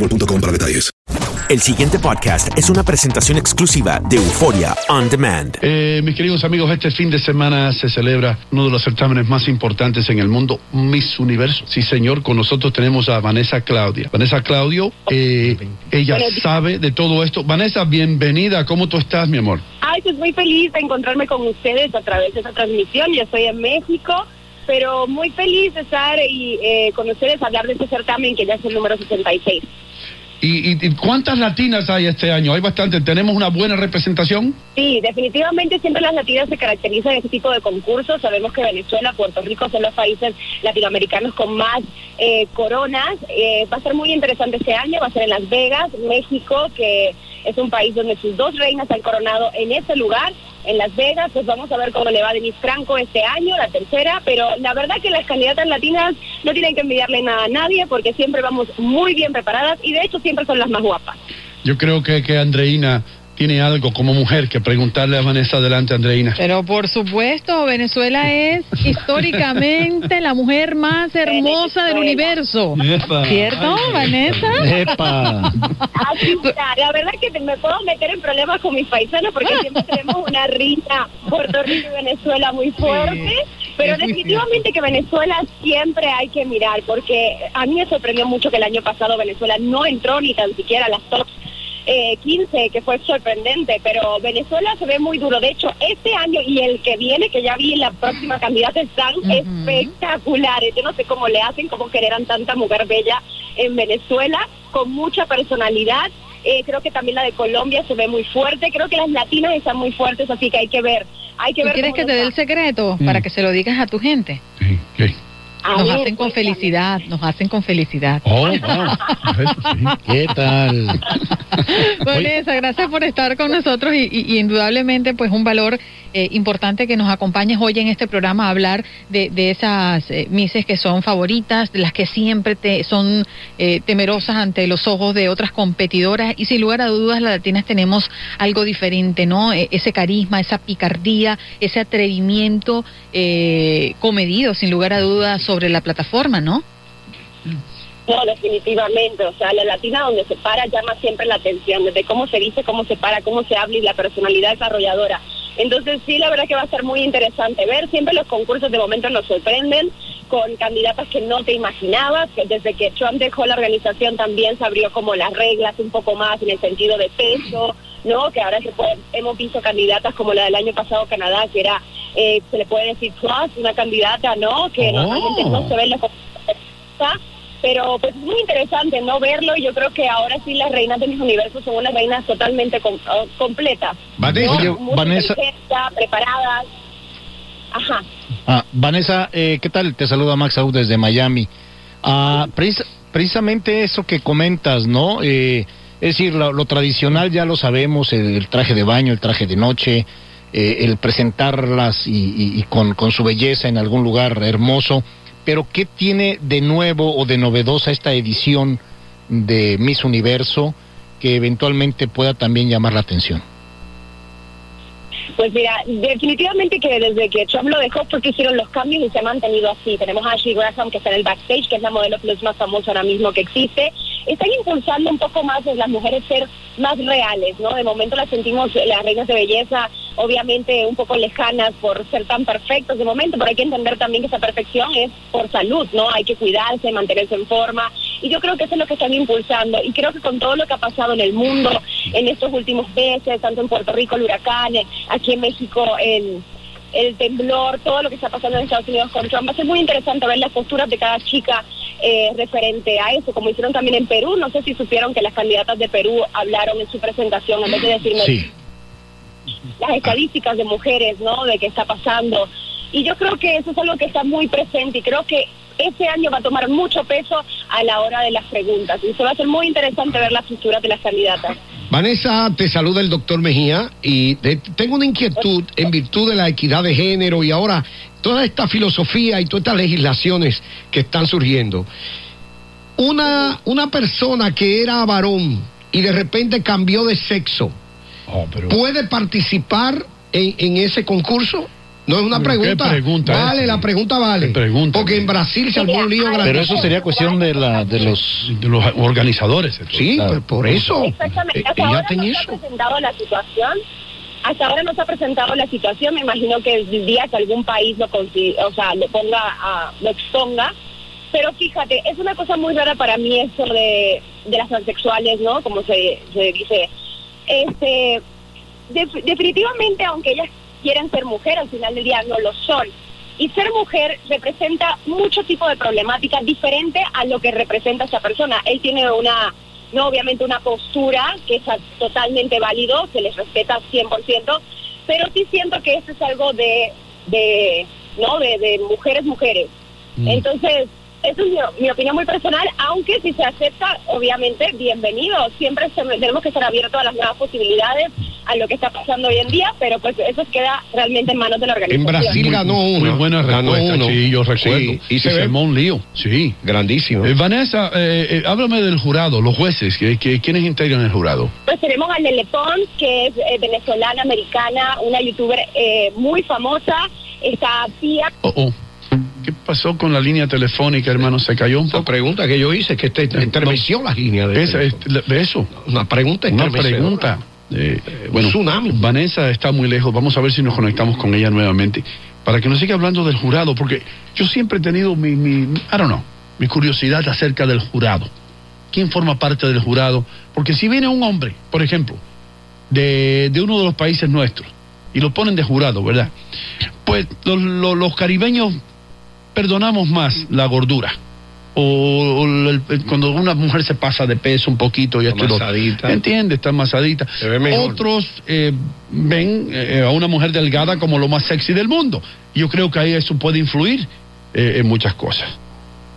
boostmobile.com para detalles. El siguiente podcast es una presentación exclusiva de Euforia On Demand. Eh, mis queridos amigos, este fin de semana se celebra uno de los certámenes más importantes en el mundo, Miss Universo. Sí, señor, con nosotros tenemos a Vanessa Claudia. Vanessa Claudio, eh, ella sabe de todo esto. Vanessa, bienvenida. ¿Cómo tú estás, mi amor? Ay, pues muy feliz de encontrarme con ustedes a través de esta transmisión. Yo estoy en México, pero muy feliz de estar y eh, con ustedes hablar de este certamen que ya es el número 66. ¿Y, y- cuántas latinas hay este año? ¿Hay bastante? ¿Tenemos una buena representación? Sí, definitivamente siempre las latinas se caracterizan en este tipo de concursos. Sabemos que Venezuela, Puerto Rico son los países latinoamericanos con más eh, coronas. Eh, va a ser muy interesante este año, va a ser en Las Vegas, México, que es un país donde sus dos reinas han coronado en ese lugar. En Las Vegas, pues vamos a ver cómo le va a Denise Franco este año, la tercera, pero la verdad que las candidatas latinas no tienen que envidiarle nada a nadie porque siempre vamos muy bien preparadas y de hecho siempre son las más guapas. Yo creo que, que Andreina tiene algo como mujer que preguntarle a Vanessa adelante, Andreina. Pero por supuesto, Venezuela es históricamente la mujer más hermosa del universo. Epa. ¿Cierto, Vanessa? Epa. Está. La verdad que me puedo meter en problemas con mis paisanos porque siempre tenemos una riña Puerto Rico y Venezuela muy fuerte. Pero es definitivamente que Venezuela siempre hay que mirar porque a mí me sorprendió mucho que el año pasado Venezuela no entró ni tan siquiera a las top eh, 15, que fue sorprendente, pero Venezuela se ve muy duro. De hecho, este año y el que viene, que ya vi la próxima candidata, están espectaculares. Yo no sé cómo le hacen, cómo generan tanta mujer bella en Venezuela, con mucha personalidad. Eh, creo que también la de Colombia se ve muy fuerte. Creo que las latinas están muy fuertes, así que hay que ver. Hay que ¿Tú ver quieres que te dé el secreto Mm. para que se lo digas a tu gente? A Nos ver, hacen con felicidad, nos hacen con felicidad. Oh, wow. ¿Qué tal? Vanessa, gracias por estar con nosotros y, y- y indudablemente pues un valor eh, importante que nos acompañes hoy en este programa a hablar de, de esas eh, mises que son favoritas, de las que siempre te, son eh, temerosas ante los ojos de otras competidoras y sin lugar a dudas las latinas tenemos algo diferente, ¿no? E- ese carisma, esa picardía, ese atrevimiento eh, comedido sin lugar a dudas sobre la plataforma, ¿no? No, definitivamente. O sea, la latina donde se para llama siempre la atención, desde cómo se dice, cómo se para, cómo se habla y la personalidad desarrolladora. Entonces, sí, la verdad que va a ser muy interesante ver. Siempre los concursos de momento nos sorprenden con candidatas que no te imaginabas, que desde que Trump dejó la organización también se abrió como las reglas un poco más en el sentido de peso, ¿no? Que ahora se puede- hemos visto candidatas como la del año pasado Canadá, que era, eh, se le puede decir plus, una candidata, ¿no? Que Oh. normalmente no se ve en los Pero pues es muy interesante no verlo y yo creo que ahora sí las reinas de mis universos son unas reinas totalmente com- uh, completas. Vanessa, preparadas. Ajá. Ah, Vanessa, eh, ¿qué tal? Te saluda Max Aud desde Miami. Ah, precis- precisamente eso que comentas, ¿no? Eh, es decir, lo, lo tradicional ya lo sabemos, el, el traje de baño, el traje de noche, eh, el presentarlas y, y- y con, con su belleza en algún lugar hermoso. Pero ¿qué tiene de nuevo o de novedosa esta edición de Miss Universo que eventualmente pueda también llamar la atención? Pues mira, definitivamente que desde que Trump lo dejó fue que hicieron los cambios y se ha mantenido así. Tenemos a Ashley Graham que está en el backstage, que es la modelo plus más famosa ahora mismo que existe. Están impulsando un poco más las mujeres ser más reales, ¿no? De momento las sentimos las reinas de belleza, obviamente un poco lejanas por ser tan perfectos de momento, pero hay que entender también que esa perfección es por salud, ¿no? Hay que cuidarse, mantenerse en forma. Y yo creo que eso es lo que están impulsando. Y creo que con todo lo que ha pasado en el mundo en estos últimos meses, tanto en Puerto Rico el huracán, eh, aquí en México el, el temblor, todo lo que está pasando en Estados Unidos con Trump, va a ser muy interesante ver las posturas de cada chica eh, referente a eso, como hicieron también en Perú. No sé si supieron que las candidatas de Perú hablaron en su presentación, en vez de decirnos Sí. las estadísticas de mujeres, ¿no? De qué está pasando. Y yo creo que eso es algo que está muy presente y creo que este año va a tomar mucho peso a la hora de las preguntas. Y se va a ser muy interesante ver las posturas de las candidatas. Vanessa, te saluda el doctor Mejía y de- tengo una inquietud en virtud de la equidad de género y ahora toda esta filosofía y todas estas legislaciones que están surgiendo. Una, una persona que era varón y de repente cambió de sexo, ¿puede participar en, en ese concurso? No es una Pero, ¿qué pregunta. pregunta vale, es? la pregunta vale. Porque en Brasil se armó un lío grande. Pero eso sería cuestión de, la, de los... De los organizadores. Sí, pues por eso. Exactamente. Hasta Eh, ahora hacen no se ha presentado la situación. Hasta ahora no se ha presentado la situación. Me imagino que el día que algún país lo, o sea, lo ponga, a, lo exponga. Pero fíjate, es una cosa muy rara para mí eso de, de las transexuales, ¿no? Como se, se dice. Este, def- definitivamente, aunque ellas quieren ser mujer, al final del día no lo son. Y ser mujer representa mucho tipo de problemática diferente a lo que representa esa persona. Él tiene una, no obviamente una postura que es a- totalmente válido, se les respeta 100%, pero sí siento que esto es algo de, de ¿no? De, de mujeres, mujeres. Entonces, eso es mi, mi opinión muy personal, aunque si se acepta, obviamente, bienvenido. Siempre se- tenemos que estar abiertos a las nuevas posibilidades, a lo que está pasando hoy en día, pero pues eso queda realmente en manos de la organización. En Brasil ganó uno. Muy buena Ganó respuesta, uno. sí, yo recuerdo. Sí, y se se armó un lío, sí. Grandísimo. Eh, Vanessa, eh, eh, háblame del jurado, los jueces, que, que- ¿quiénes integran el jurado? Pues tenemos a Lele Pons, que es eh, venezolana, americana, una youtuber eh, muy famosa. Está Pia, Oh, oh. ¿Qué pasó con la línea telefónica, hermano? ¿Se cayó un La poco? pregunta que yo hice, que este, entremeció la línea de es- de eso. Una pregunta Una pregunta. Eh, un bueno, tsunami. Vanessa está muy lejos. Vamos a ver si nos conectamos con ella nuevamente para que nos siga hablando del jurado, porque yo siempre he tenido mi, mi, I don't know, mi curiosidad acerca del jurado. ¿Quién forma parte del jurado? Porque si viene un hombre, por ejemplo, de, de uno de los países nuestros y lo ponen de jurado, ¿verdad? Pues los, los- los caribeños perdonamos más la gordura. O, o el- el- cuando una mujer se pasa de peso un poquito y esto. Amasadita. ¿Entiende? Está mejor. Otros eh, ven eh, a una mujer delgada como lo más sexy del mundo. Yo creo que ahí eso puede influir eh, en muchas cosas.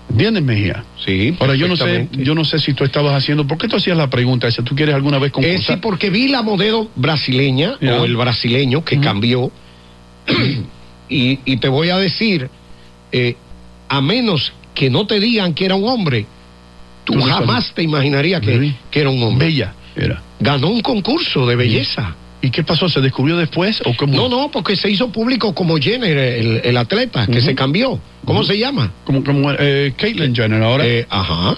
¿Entiendes, Mejía? Sí, Ahora, yo no sé, yo no sé si tú estabas haciendo, ¿por qué tú hacías la pregunta esa? ¿Tú quieres alguna vez Eh, concursar? sí, porque vi la modelo brasileña o el brasileño que cambió. y, y te voy a decir, eh, a menos que no te digan que era un hombre, tú jamás sabes. te imaginarías que, que era un hombre. Bella era. Ganó un concurso de belleza. ¿Y qué pasó? ¿Se descubrió después o cómo? No, no, porque se hizo público como Jenner, el, el atleta, que se cambió. ¿Cómo se llama? Como, como eh, Caitlyn Jenner ahora. Eh, ajá.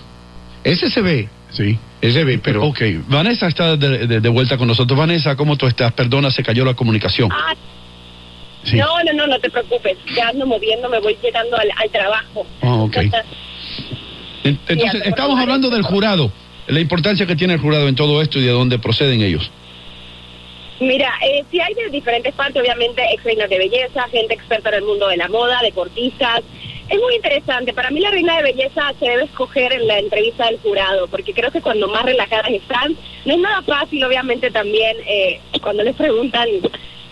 Ese se ve, sí. ese ve, pero... Ok, Vanessa está de, de- de vuelta con nosotros. Vanessa, ¿cómo tú estás? Perdona, se cayó la comunicación. Ah, Sí. No, no, no, no te preocupes. Ya ando moviendo, me voy llegando al, al trabajo. Ah, ok. En- Entonces, estamos hablando del jurado, la importancia que tiene el jurado en todo esto y de dónde proceden ellos. Mira, eh, sí hay de diferentes partes, obviamente, ex reinas de belleza, gente experta en el mundo de la moda, deportistas, Es muy interesante. Para mí la reina de belleza se debe escoger en la entrevista del jurado, porque creo que cuando más relajadas están, no es nada fácil, obviamente también, eh, cuando les preguntan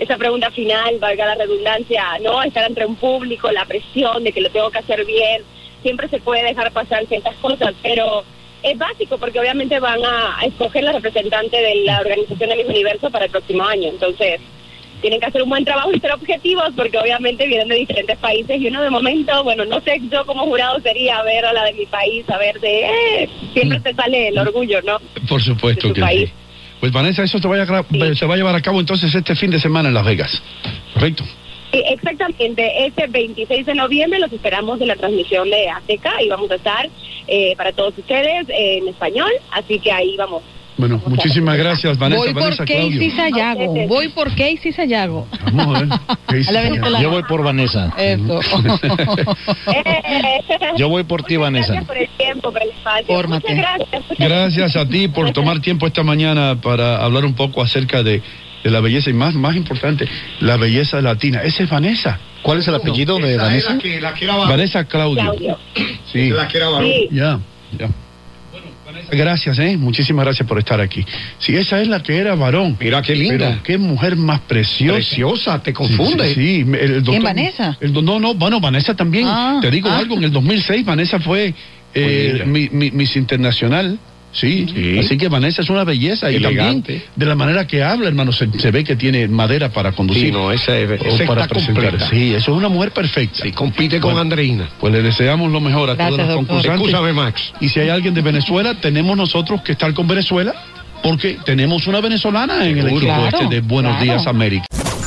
esa pregunta final, valga la redundancia, ¿no? Estar entre un público, la presión de que lo tengo que hacer bien, siempre se puede dejar pasar ciertas cosas, pero es básico porque obviamente van a escoger la representante de la organización de Miss Universo para el próximo año. Entonces, tienen que hacer un buen trabajo y ser objetivos porque obviamente vienen de diferentes países y uno de momento, bueno, no sé, yo como jurado sería ver a la de mi país, a ver de, eh, siempre te sale el orgullo, ¿no? Por supuesto De tu que país. sí. Pues Vanessa, eso se, vaya a gra- se va a llevar a cabo entonces este fin de semana en Las Vegas. Correcto. Sí, exactamente, este 26 de noviembre los esperamos en la transmisión de Azteca y vamos a estar eh, para todos ustedes en español, así que ahí vamos. Bueno, muchísimas gracias, Vanessa. Voy por Vanessa Casey Claudio. Sayago. Voy por Casey Sayago. Vamos a ver. Casey Sayago. Yo voy por Vanessa. Eso. Yo voy por ti, Vanessa. Gracias por el tiempo, por el espacio. Fórmate. Muchas gracias. Gracias a ti por tomar tiempo esta mañana para hablar un poco acerca de, de la belleza y más, más importante, la belleza latina. Esa es Vanessa. ¿Cuál es el apellido de Vanessa? es la que, la que era varón. Vanessa Claudio. Claudio. Sí. La que era varón. Sí. Ya, ya. Bueno, Vanessa, Gracias, ¿eh? Muchísimas gracias por estar aquí. Sí, esa es la que era varón. Mira qué linda. Pero qué mujer más preciosa. Preciosa, te Sí, confunde. Sí, sí, el doctor- ¿Quién, Vanessa? el no, no, bueno, Vanessa también. Ah, Te digo ah. algo, en el 2006 Vanessa fue eh, mi, mi- Miss Internacional. Sí, Sí. así que Vanessa es una belleza y también de la manera que habla, hermano, se, se ve que tiene madera para conducir. Sí, no, esa, es- esa para está presentar. completa. Sí, eso es una mujer perfecta. Sí, compite con Bueno. Andreina. Pues le deseamos lo mejor a Gracias, todos los doctor. concursantes. Escúchame, Max. Y si hay alguien de Venezuela, tenemos nosotros que estar con Venezuela, porque tenemos una venezolana en el equipo Claro, este de Buenos claro. Días América.